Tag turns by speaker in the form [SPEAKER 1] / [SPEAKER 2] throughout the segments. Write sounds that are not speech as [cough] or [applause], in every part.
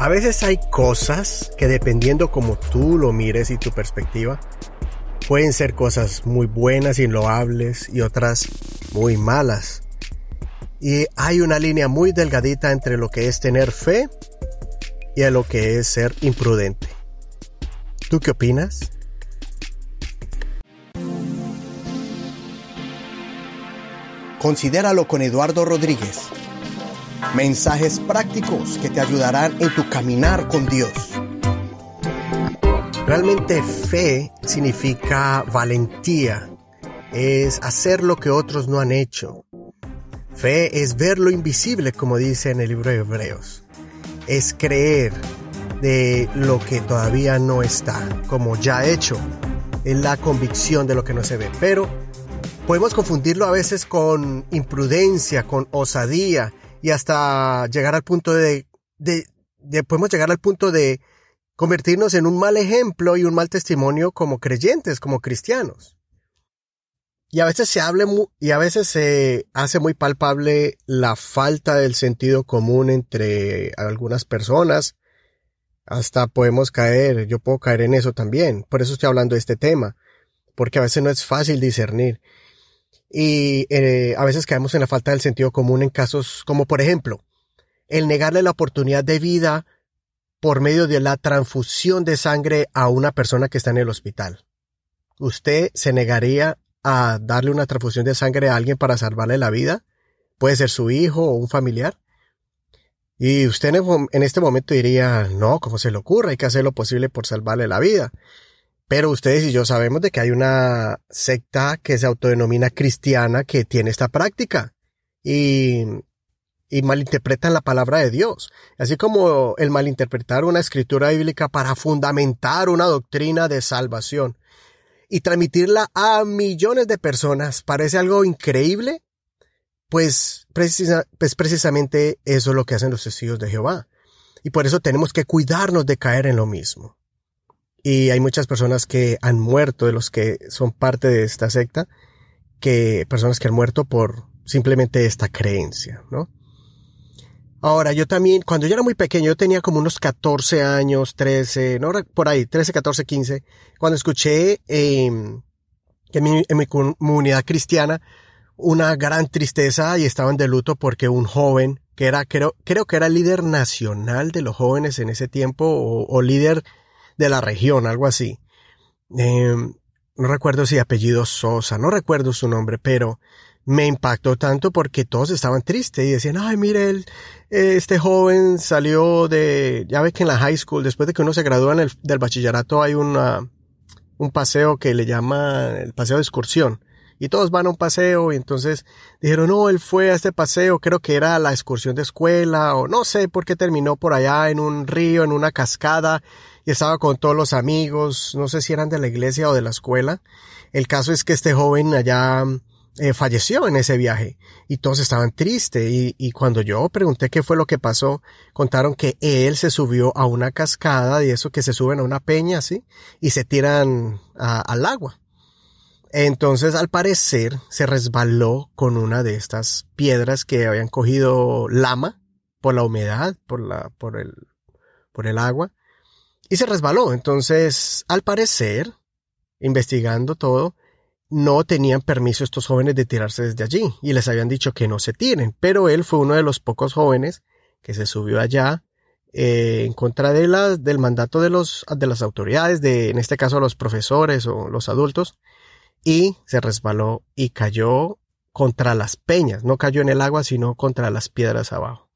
[SPEAKER 1] A veces hay cosas que dependiendo como tú lo mires y tu perspectiva, pueden ser cosas muy buenas y loables y otras muy malas. Y hay una línea muy delgadita entre lo que es tener fe y lo que es ser imprudente. ¿Tú qué opinas? Considéralo con Eduardo Rodríguez Mensajes prácticos que te ayudarán en tu caminar con Dios. Realmente fe significa valentía. Es hacer lo que otros no han hecho. Fe es ver lo invisible, como dice en el libro de Hebreos. Es creer de lo que todavía no está, como ya hecho. Es la convicción de lo que no se ve. Pero podemos confundirlo a veces con imprudencia, con osadía y hasta llegar al punto de, de, podemos llegar al punto de convertirnos en un mal ejemplo y un mal testimonio como creyentes, como cristianos. Y a veces se hable y a veces se hace muy palpable la falta del sentido común entre algunas personas. Hasta podemos caer, yo puedo caer en eso también. Por eso estoy hablando de este tema. Porque a veces no es fácil discernir. Y eh, a veces caemos en la falta del sentido común en casos como por ejemplo el negarle la oportunidad de vida por medio de la transfusión de sangre a una persona que está en el hospital. ¿Usted se negaría a darle una transfusión de sangre a alguien para salvarle la vida? Puede ser su hijo o un familiar. Y usted en este momento diría, no, ¿cómo se le ocurre? Hay que hacer lo posible por salvarle la vida. Pero ustedes y yo sabemos de que hay una secta que se autodenomina cristiana que tiene esta práctica y, malinterpretan la palabra de Dios. Así como el malinterpretar una escritura bíblica para fundamentar una doctrina de salvación y transmitirla a millones de personas parece algo increíble, pues, pues precisamente eso es lo que hacen los testigos de Jehová. Y por eso tenemos que cuidarnos de caer en lo mismo. Y hay muchas personas que han muerto de los que son parte de esta secta, que personas que han muerto por simplemente esta creencia, ¿no? Ahora, yo también, cuando yo era muy pequeño, yo tenía como unos 14 años, 13, no, por ahí, 13, 14, 15, cuando escuché em, en mi, en mi comunidad cristiana una gran tristeza y estaban de luto porque un joven que era, creo, creo que era líder nacional de los jóvenes en ese tiempo o, o líder de la región, algo así. Eh, no recuerdo si apellido Sosa, no recuerdo su nombre, pero me impactó tanto porque todos estaban tristes y decían, ay, mire, este joven salió de, ya ve que en la high school, después de que uno se gradúa en el, del bachillerato, hay una, un paseo que le llama el paseo de excursión. Y todos van a un paseo y entonces dijeron, no, él fue a este paseo, creo que era la excursión de escuela o no sé por qué terminó por allá en un río, en una cascada estaba con todos los amigos, no sé si eran de la iglesia o de la escuela. El caso es que este joven allá eh, falleció en ese viaje y todos estaban tristes y, y, cuando yo pregunté qué fue lo que pasó, contaron que él se subió a una cascada y eso que se suben a una peña así y se tiran al agua. Entonces al parecer se resbaló con una de estas piedras que habían cogido lama por la humedad, por la, por el, por el agua y se resbaló. Entonces, al parecer, investigando todo, no tenían permiso estos jóvenes de tirarse desde allí y les habían dicho que no se tiren, pero él fue uno de los pocos jóvenes que se subió allá eh, en contra de la, del mandato de, los, de las autoridades, de, en este caso los profesores o los adultos, y se resbaló y cayó contra las peñas, no cayó en el agua, sino contra las piedras abajo.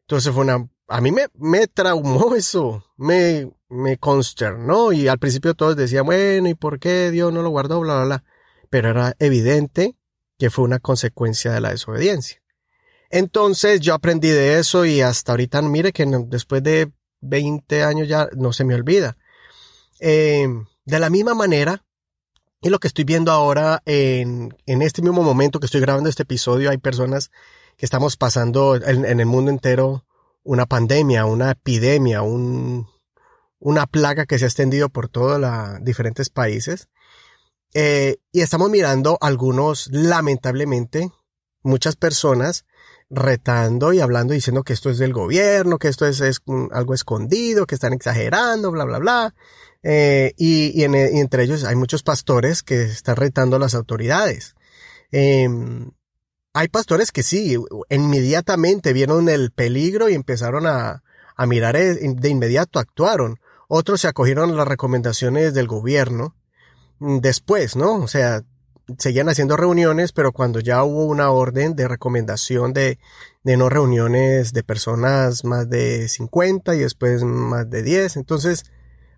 [SPEAKER 1] Entonces fue una a mí me, me traumó [laughs] eso, me, me consternó y al principio todos decían, bueno, ¿y por qué Dios no lo guardó? Bla, bla, bla. Pero era evidente que fue una consecuencia de la desobediencia. Entonces yo aprendí de eso y hasta ahorita, mire que después de 20 años ya no se me olvida. Eh, de la misma manera, y lo que estoy viendo ahora en, en este mismo momento que estoy grabando este episodio, hay personas que estamos pasando en, en el mundo entero una pandemia, una epidemia, un, una plaga que se ha extendido por todos los diferentes países. Eh, y estamos mirando algunos, lamentablemente, muchas personas retando y hablando diciendo que esto es del gobierno, que esto es, algo escondido, que están exagerando, bla, bla, bla. Eh, y, entre ellos hay muchos pastores que están retando a las autoridades. Em, hay pastores que sí, inmediatamente vieron el peligro y empezaron a, mirar eh, de inmediato, actuaron. Otros se acogieron a las recomendaciones del gobierno mm, después, ¿no? O sea, seguían haciendo reuniones, pero cuando ya hubo una orden de recomendación de, de no reuniones de personas más de 50 y después más de 10, entonces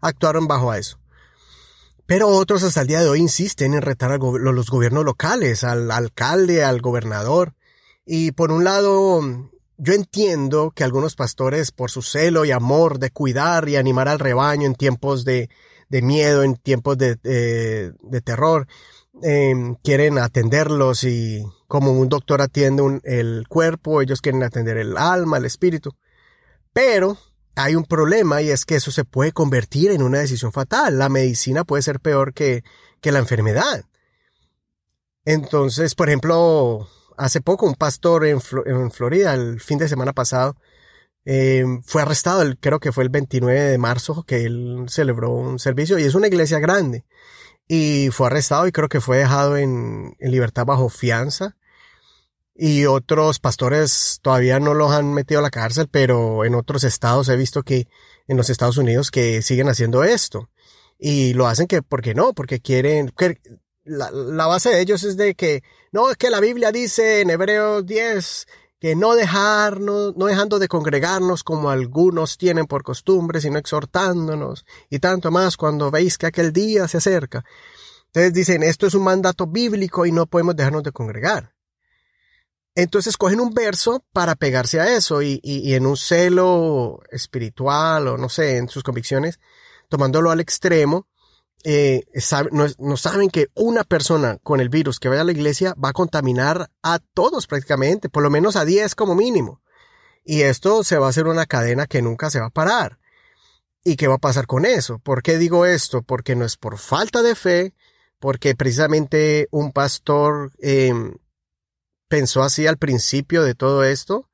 [SPEAKER 1] actuaron bajo a eso. Pero otros hasta el día de hoy insisten en retar a los gobiernos locales, al alcalde, al gobernador. Y por un lado, yo entiendo que algunos pastores, por su celo y amor de cuidar y animar al rebaño en tiempos de, miedo, en tiempos de, de terror, Em, quieren atenderlos y como un doctor atiende el cuerpo, ellos quieren atender el alma, el espíritu. Pero hay un problema y es que eso se puede convertir en una decisión fatal. La medicina puede ser peor que, que la enfermedad. Entonces, por ejemplo, hace poco un pastor en, Florida, el fin de semana pasado, em, fue arrestado, creo que fue el 29 de marzo que él celebró un servicio y es una iglesia grande y fue arrestado y creo que fue dejado en, libertad bajo fianza. Y otros pastores todavía no los han metido a la cárcel, pero en otros estados he visto que en los Estados Unidos que siguen haciendo esto. Y lo hacen que, ¿por qué no? Porque quieren, que la, la base de ellos es de que, no, es que la Biblia dice en Hebreos 10 que no dejarnos, no dejando de congregarnos como algunos tienen por costumbre, sino exhortándonos, y tanto más cuando veis que aquel día se acerca. Entonces dicen, esto es un mandato bíblico y no podemos dejarnos de congregar. Entonces cogen un verso para pegarse a eso y, y en un celo espiritual o no sé, en sus convicciones, tomándolo al extremo, eh, no, saben que una persona con el virus que vaya a la iglesia va a contaminar a todos prácticamente, por lo menos a 10 como mínimo. Y esto se va a hacer una cadena que nunca se va a parar. ¿Y qué va a pasar con eso? ¿Por qué digo esto? Porque no es por falta de fe, porque precisamente un pastor em, pensó así al principio de todo esto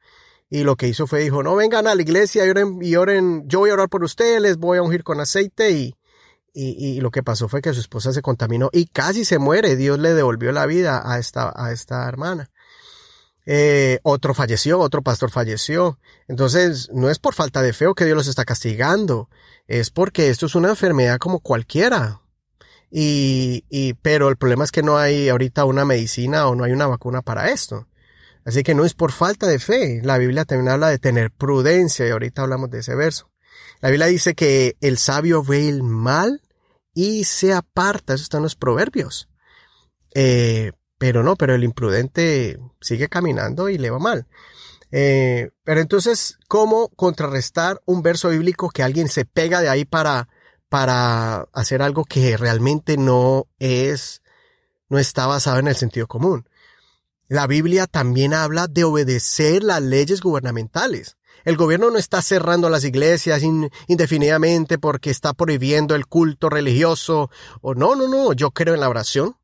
[SPEAKER 1] y lo que hizo fue dijo, no vengan a la iglesia y oren, y oren, yo voy a orar por ustedes, les voy a ungir con aceite y, y, lo que pasó fue que su esposa se contaminó y casi se muere. Dios le devolvió la vida a esta, a esta hermana. Eh, otro falleció, otro pastor falleció. Entonces, no es por falta de fe o que Dios los está castigando, es porque esto es una enfermedad como cualquiera. Y, pero el problema es que no hay ahorita una medicina o no hay una vacuna para esto. Así que no es por falta de fe. La Biblia también habla de tener prudencia y ahorita hablamos de ese verso. La Biblia dice que el sabio ve el mal y se aparta. Eso está en los proverbios. Eh, pero no, pero el imprudente sigue caminando y le va mal. Eh, pero entonces, ¿cómo contrarrestar un verso bíblico que alguien se pega de ahí para, para hacer algo que realmente no es, no está basado en el sentido común? La Biblia también habla de obedecer las leyes gubernamentales. El gobierno no está cerrando las iglesias indefinidamente porque está prohibiendo el culto religioso. O no, no, no. Yo creo en la oración.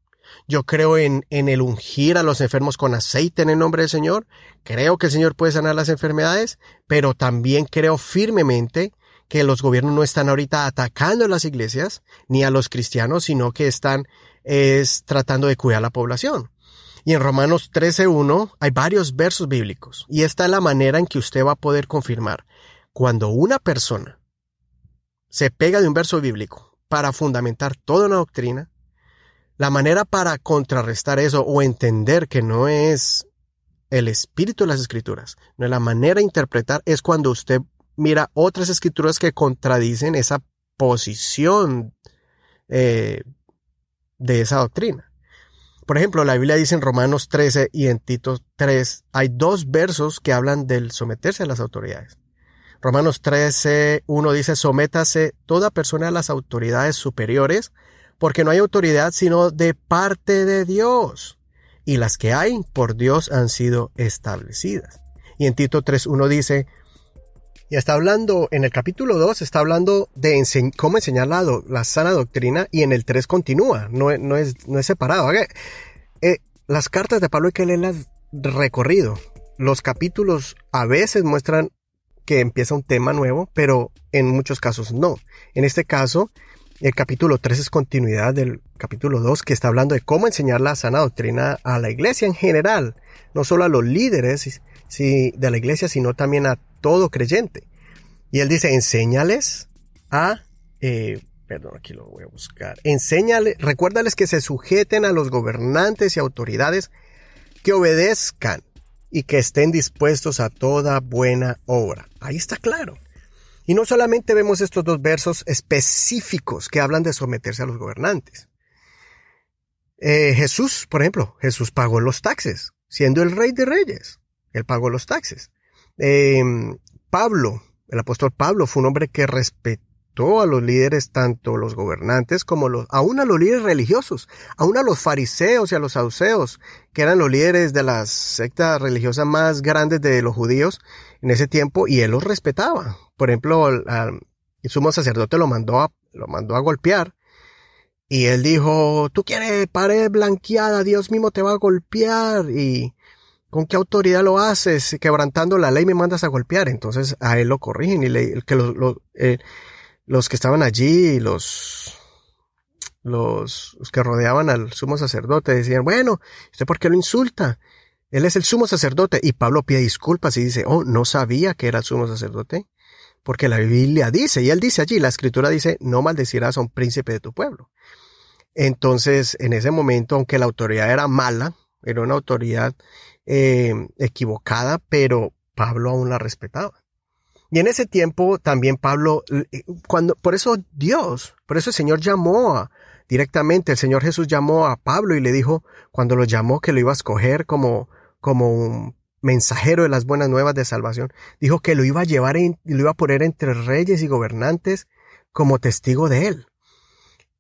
[SPEAKER 1] Yo creo en, en el ungir a los enfermos con aceite en el nombre del Señor. Creo que el Señor puede sanar las enfermedades, pero también creo firmemente que los gobiernos no están ahorita atacando a las iglesias ni a los cristianos, sino que están es tratando de cuidar a la población. Y en Romanos 13.1 hay varios versos bíblicos. Y esta es la manera en que usted va a poder confirmar. Cuando una persona se pega de un verso bíblico para fundamentar toda una doctrina, la manera para contrarrestar eso o entender que no es el espíritu de las escrituras, no es la manera de interpretar, es cuando usted mira otras escrituras que contradicen esa posición eh, de esa doctrina. Por ejemplo, la Biblia dice en Romanos 13 y en Tito 3, hay dos versos que hablan del someterse a las autoridades. Romanos 13, 1 dice, sométase toda persona a las autoridades superiores, porque no hay autoridad sino de parte de Dios, y las que hay por Dios han sido establecidas. Y en Tito 3, 1 dice, y está hablando, en el capítulo 2 está hablando de cómo enseñar la, la, sana doctrina y en el 3 continúa, no, no, es, no es separado. Eh, las cartas de Pablo hay que leerlas recorrido. los capítulos a veces muestran que empieza un tema nuevo, pero en muchos casos no. En este caso, el capítulo 3 es continuidad del capítulo 2 que está hablando de cómo enseñar la sana doctrina a la iglesia en general, no solo a los líderes de la iglesia, sino también a todo creyente. Y él dice, enséñales a, eh, perdón, aquí lo voy a buscar, enséñales, recuérdales que se sujeten a los gobernantes y autoridades, que obedezcan y que estén dispuestos a toda buena obra. Ahí está claro. Y no solamente vemos estos dos versos específicos que hablan de someterse a los gobernantes. Eh, Jesús, por ejemplo, Jesús pagó los taxes, siendo el rey de reyes. Él pagó los taxes. Eh, Pablo, el apóstol Pablo, fue un hombre que respetó a los líderes, tanto los gobernantes como los, aún a los líderes religiosos, aún a los fariseos y a los saduceos, que eran los líderes de las sectas religiosas más grandes de los judíos en ese tiempo, y él los respetaba. Por ejemplo, el, sumo sacerdote lo mandó a, lo mandó a golpear, y él dijo, tú quieres pared blanqueada, Dios mismo te va a golpear, y ¿Con qué autoridad lo haces? Quebrantando la ley me mandas a golpear. Entonces a él lo corrigen y le, que lo, eh, los que estaban allí, los, los, que rodeaban al sumo sacerdote, decían, bueno, ¿usted por qué lo insulta? Él es el sumo sacerdote. Y Pablo pide disculpas y dice, oh, no sabía que era el sumo sacerdote. Porque la Biblia dice, y él dice allí, la escritura dice, no maldecirás a un príncipe de tu pueblo. Entonces, en ese momento, aunque la autoridad era mala, era una autoridad eh, equivocada, pero Pablo aún la respetaba. Y en ese tiempo también Pablo, eh, cuando, por eso Dios, por eso el Señor llamó a, directamente, el Señor Jesús llamó a Pablo y le dijo, cuando lo llamó que lo iba a escoger como, como un mensajero de las buenas nuevas de salvación, dijo que lo iba a llevar, y lo iba a poner entre reyes y gobernantes como testigo de él.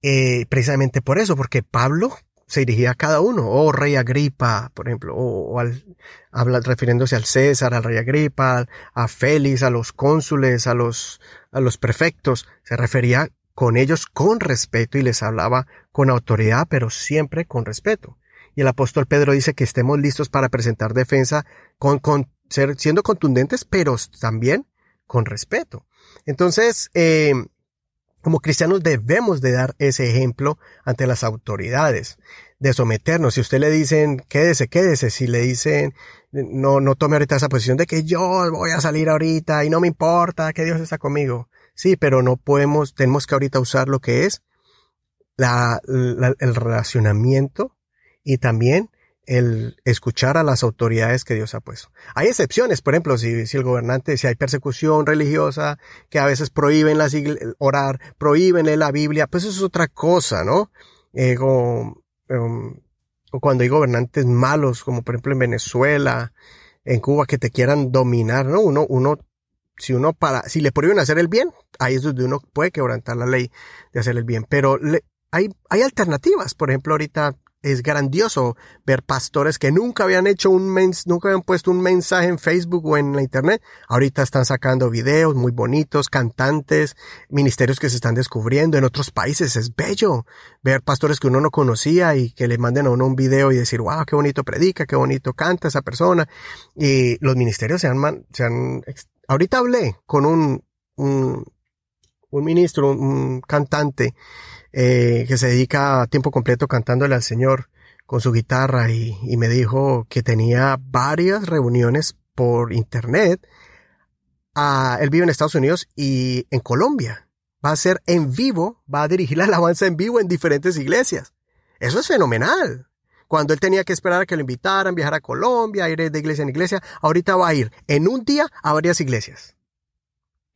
[SPEAKER 1] Eh, precisamente por eso, porque Pablo se dirigía a cada uno, oh, rey Agripa, por ejemplo, o, al, habla, refiriéndose al César, al rey Agripa, a Félix, a los cónsules, a los, a los prefectos, se refería con ellos con respeto y les hablaba con autoridad, pero siempre con respeto. Y el apóstol Pedro dice que estemos listos para presentar defensa con, con ser, siendo contundentes, pero también con respeto. Entonces, eh, como cristianos debemos de dar ese ejemplo ante las autoridades, de someternos. Si usted le dicen, quédese, quédese, si le dicen, no, no tome ahorita esa posición de que yo voy a salir ahorita y no me importa que Dios está conmigo. Sí, pero no podemos, tenemos que ahorita usar lo que es la, el relacionamiento y también el escuchar a las autoridades que Dios ha puesto. Hay excepciones, por ejemplo, si, el gobernante, si hay persecución religiosa, que a veces prohíben las orar, prohíben la Biblia, pues eso es otra cosa, ¿no? Eh, em, o cuando hay gobernantes malos, como por ejemplo en Venezuela, en Cuba, que te quieran dominar, ¿no? Uno, uno, si uno para, si le prohíben hacer el bien, ahí es donde uno puede quebrantar la ley de hacer el bien. Pero le, hay, hay alternativas. Por ejemplo, ahorita es grandioso ver pastores que nunca habían hecho un mens nunca habían puesto un mensaje en Facebook o en la internet. Ahorita están sacando videos muy bonitos, cantantes, ministerios que se están descubriendo en otros países. Es bello ver pastores que uno no conocía y que le manden a uno un video y decir, wow, qué bonito predica, qué bonito canta esa persona. Y los ministerios se han, se han, ahorita hablé con un, un, un ministro, un cantante, eh, que se dedica a tiempo completo cantándole al Señor con su guitarra y, y me dijo que tenía varias reuniones por internet. Ah, él vive en Estados Unidos y en Colombia. Va a ser en vivo, va a dirigir la alabanza en vivo en diferentes iglesias. Eso es fenomenal. Cuando él tenía que esperar a que lo invitaran, viajar a Colombia, ir de iglesia en iglesia, ahorita va a ir en un día a varias iglesias.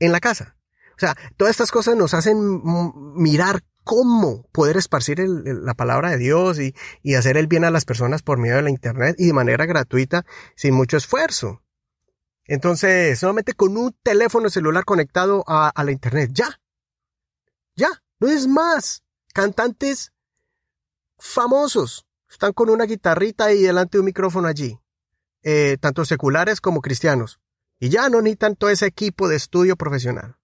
[SPEAKER 1] En la casa. O sea, todas estas cosas nos hacen mirar cómo poder esparcir la palabra de Dios y, hacer el bien a las personas por medio de la Internet y de manera gratuita sin mucho esfuerzo. Entonces, solamente con un teléfono celular conectado a, la Internet, ya. Ya, no es más. Cantantes famosos están con una guitarrita y delante de un micrófono allí, eh, tanto seculares como cristianos. Y ya no necesitan todo ese equipo de estudio profesional.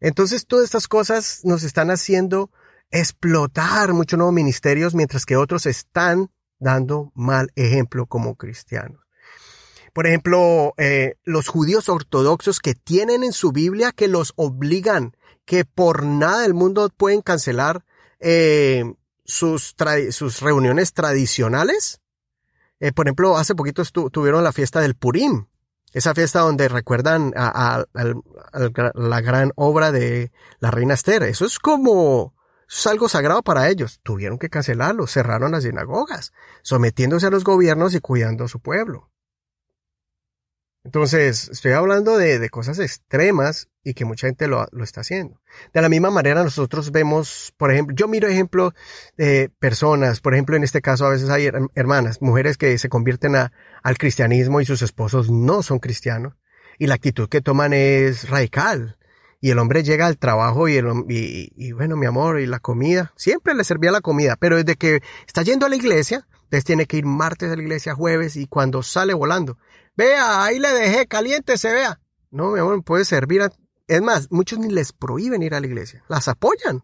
[SPEAKER 1] Entonces todas estas cosas nos están haciendo explotar muchos nuevos ministerios mientras que otros están dando mal ejemplo como cristianos. Por ejemplo, eh, los judíos ortodoxos que tienen en su Biblia que los obligan, que por nada del mundo pueden cancelar eh, sus, reuniones tradicionales. Eh, por ejemplo, hace poquito tuvieron la fiesta del Purim, esa fiesta donde recuerdan a, la gran obra de la reina Esther. Eso es como, es algo sagrado para ellos. Tuvieron que cancelarlo, cerraron las sinagogas, sometiéndose a los gobiernos y cuidando a su pueblo. Entonces, estoy hablando de, cosas extremas y que mucha gente lo, está haciendo. De la misma manera, nosotros vemos, por ejemplo, yo miro ejemplos de personas, por ejemplo, en este caso a veces hay hermanas, mujeres que se convierten al cristianismo y sus esposos no son cristianos y la actitud que toman es radical. Y el hombre llega al trabajo y, el, y bueno, mi amor, y la comida, siempre le servía la comida, pero desde que está yendo a la iglesia, entonces tiene que ir martes a la iglesia, jueves y cuando sale volando. Vea, ahí le dejé, caliente se vea. No, mi amor, puede servir. A... Es más, muchos ni les prohíben ir a la iglesia, las apoyan.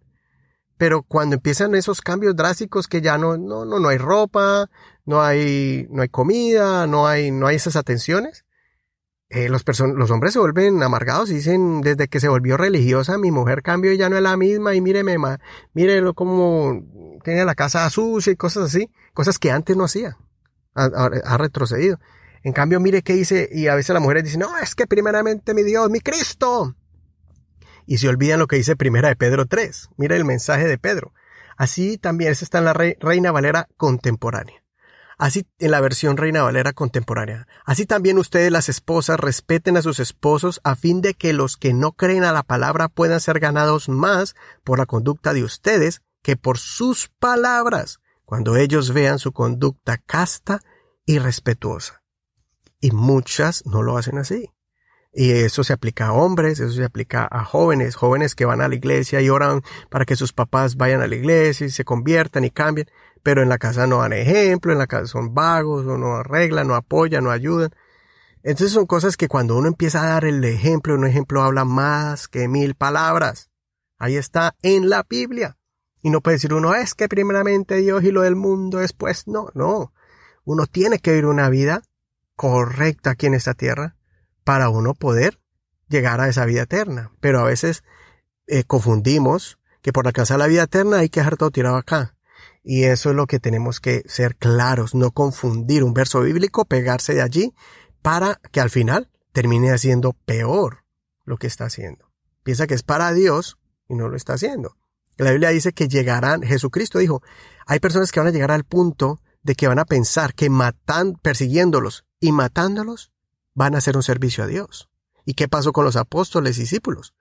[SPEAKER 1] Pero cuando empiezan esos cambios drásticos que ya no, no, no, no hay ropa, no hay, no hay comida, no hay, no hay esas atenciones, eh, los, los hombres se vuelven amargados y dicen, desde que se volvió religiosa, mi mujer cambió y ya no es la misma y míreme, ma, mírelo como tiene la casa sucia y cosas así, cosas que antes no hacía. Ha, retrocedido. En cambio, mire qué dice, y a veces las mujeres dicen, no, es que primeramente mi Dios, mi Cristo. Y se olvidan lo que dice primera de Pedro 3. Mira el mensaje de Pedro. Así también, está en la Reina Valera contemporánea. Así en la versión Reina Valera contemporánea. Así también ustedes las esposas respeten a sus esposos a fin de que los que no creen a la palabra puedan ser ganados más por la conducta de ustedes que por sus palabras cuando ellos vean su conducta casta y respetuosa. Y muchas no lo hacen así. Y eso se aplica a hombres, eso se aplica a jóvenes, jóvenes que van a la iglesia y oran para que sus papás vayan a la iglesia y se conviertan y cambien pero en la casa no dan ejemplo, en la casa son vagos, o no arreglan, no apoyan, no ayudan. Entonces son cosas que cuando uno empieza a dar el ejemplo, un ejemplo habla más que mil palabras. Ahí está en la Biblia. Y no puede decir uno, es que primeramente Dios y lo del mundo después. No, no. Uno tiene que vivir una vida correcta aquí en esta tierra para uno poder llegar a esa vida eterna. Pero a veces eh, confundimos que por alcanzar la vida eterna hay que dejar todo tirado acá. Y eso es lo que tenemos que ser claros, no confundir un verso bíblico, pegarse de allí, para que al final termine haciendo peor lo que está haciendo. Piensa que es para Dios y no lo está haciendo. La Biblia dice que llegarán, Jesucristo dijo, hay personas que van a llegar al punto de que van a pensar que matan, persiguiéndolos y matándolos, van a hacer un servicio a Dios. ¿Y qué pasó con los apóstoles y discípulos?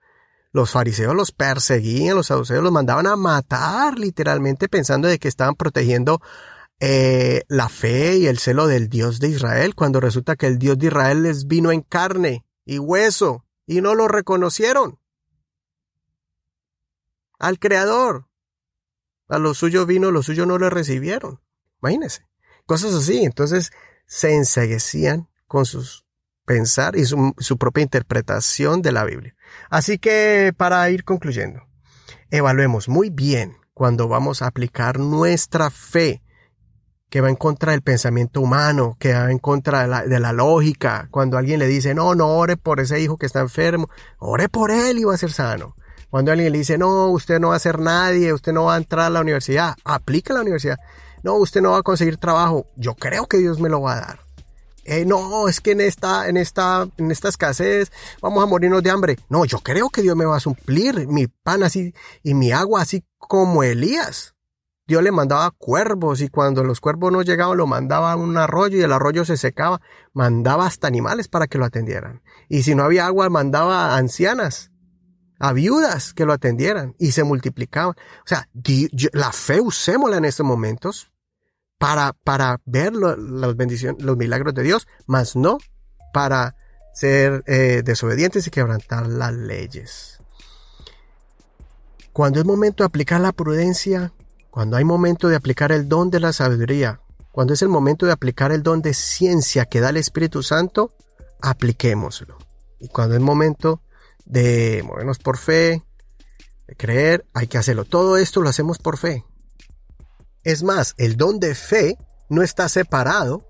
[SPEAKER 1] los fariseos los perseguían, los saduceos los mandaban a matar literalmente pensando de que estaban protegiendo eh, la fe y el celo del Dios de Israel, cuando resulta que el Dios de Israel les vino en carne y hueso y no lo reconocieron. Al Creador. A lo suyo vino, lo suyo no lo recibieron. Imagínense. Cosas así. Entonces se enseguecían con sus pensar y su, propia interpretación de la Biblia. Así que para ir concluyendo, evaluemos muy bien cuando vamos a aplicar nuestra fe que va en contra del pensamiento humano, que va en contra de la, lógica. Cuando alguien le dice, no, no ore por ese hijo que está enfermo, ore por él y va a ser sano. Cuando alguien le dice, no, usted no va a ser nadie, usted no va a entrar a la universidad, aplica a la universidad. No, usted no va a conseguir trabajo, yo creo que Dios me lo va a dar. Eh, no, es que en esta, en esta, en esta escasez vamos a morirnos de hambre. No, yo creo que Dios me va a suplir mi pan así y mi agua así como Elías. Dios le mandaba cuervos y cuando los cuervos no llegaban lo mandaba a un arroyo y el arroyo se secaba. Mandaba hasta animales para que lo atendieran. Y si no había agua, mandaba ancianas, a viudas que lo atendieran y se multiplicaban. O sea, la fe usémosla en estos momentos para, para ver las bendiciones, los milagros de Dios, mas no para ser eh, desobedientes y quebrantar las leyes. Cuando es momento de aplicar la prudencia, cuando hay momento de aplicar el don de la sabiduría, cuando es el momento de aplicar el don de ciencia que da el Espíritu Santo, apliquémoslo. Y cuando es momento de movernos por fe, de creer, hay que hacerlo. Todo esto lo hacemos por fe. Es más, el don de fe no está separado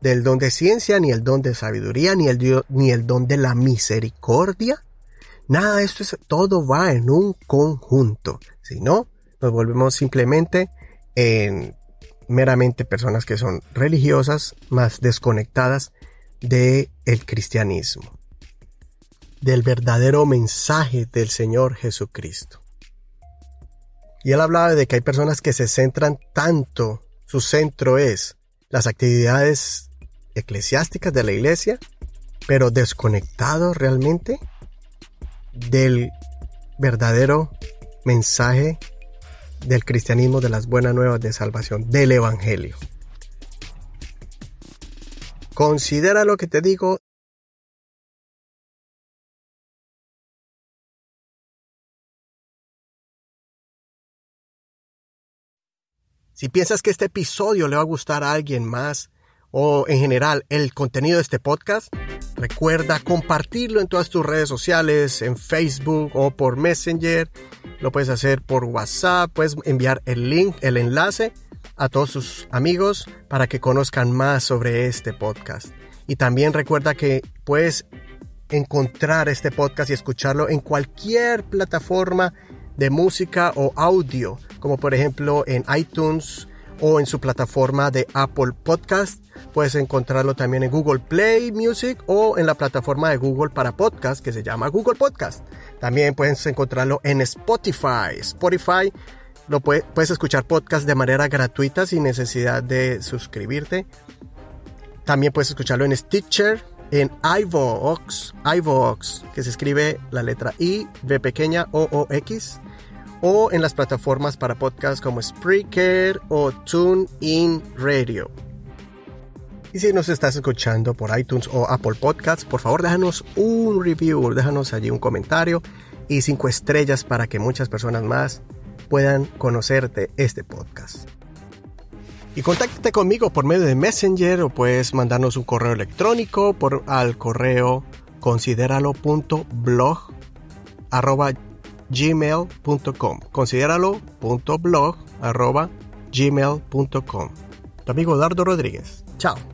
[SPEAKER 1] del don de ciencia, ni el don de sabiduría, ni el, ni el don de la misericordia. Nada de esto es, todo va en un conjunto. Si no, nos volvemos simplemente en meramente personas que son religiosas, más desconectadas del el cristianismo, del verdadero mensaje del Señor Jesucristo. Y él hablaba de que hay personas que se centran tanto, su centro es las actividades eclesiásticas de la iglesia, pero desconectados realmente del verdadero mensaje del cristianismo, de las buenas nuevas de salvación, del Evangelio. Considera lo que te digo. Si piensas que este episodio le va a gustar a alguien más, o en general el contenido de este podcast, recuerda compartirlo en todas tus redes sociales, en Facebook o por Messenger. Lo puedes hacer por WhatsApp, puedes enviar el link, el enlace a todos sus amigos para que conozcan más sobre este podcast. Y también recuerda que puedes encontrar este podcast y escucharlo en cualquier plataforma de música o audio, como por ejemplo en iTunes o en su plataforma de Apple Podcast. Puedes encontrarlo también en Google Play Music o en la plataforma de Google para podcast que se llama Google Podcast. También puedes encontrarlo en Spotify. Spotify lo puedes escuchar podcast de manera gratuita sin necesidad de suscribirte. También puedes escucharlo en Stitcher, en iVoox, iVoox, que se escribe la letra I, V pequeña, O, O, X, o en las plataformas para podcast como Spreaker o TuneIn Radio. Y si nos estás escuchando por iTunes o Apple Podcasts, por favor déjanos un review, déjanos allí un comentario y cinco estrellas para que muchas personas más puedan conocerte este podcast. Y contáctate conmigo por medio de Messenger o puedes mandarnos un correo electrónico por, al correo consideralo.blog gmail.com consideralo.blog arroba gmail.com Tu amigo Dardo Rodríguez. Chao.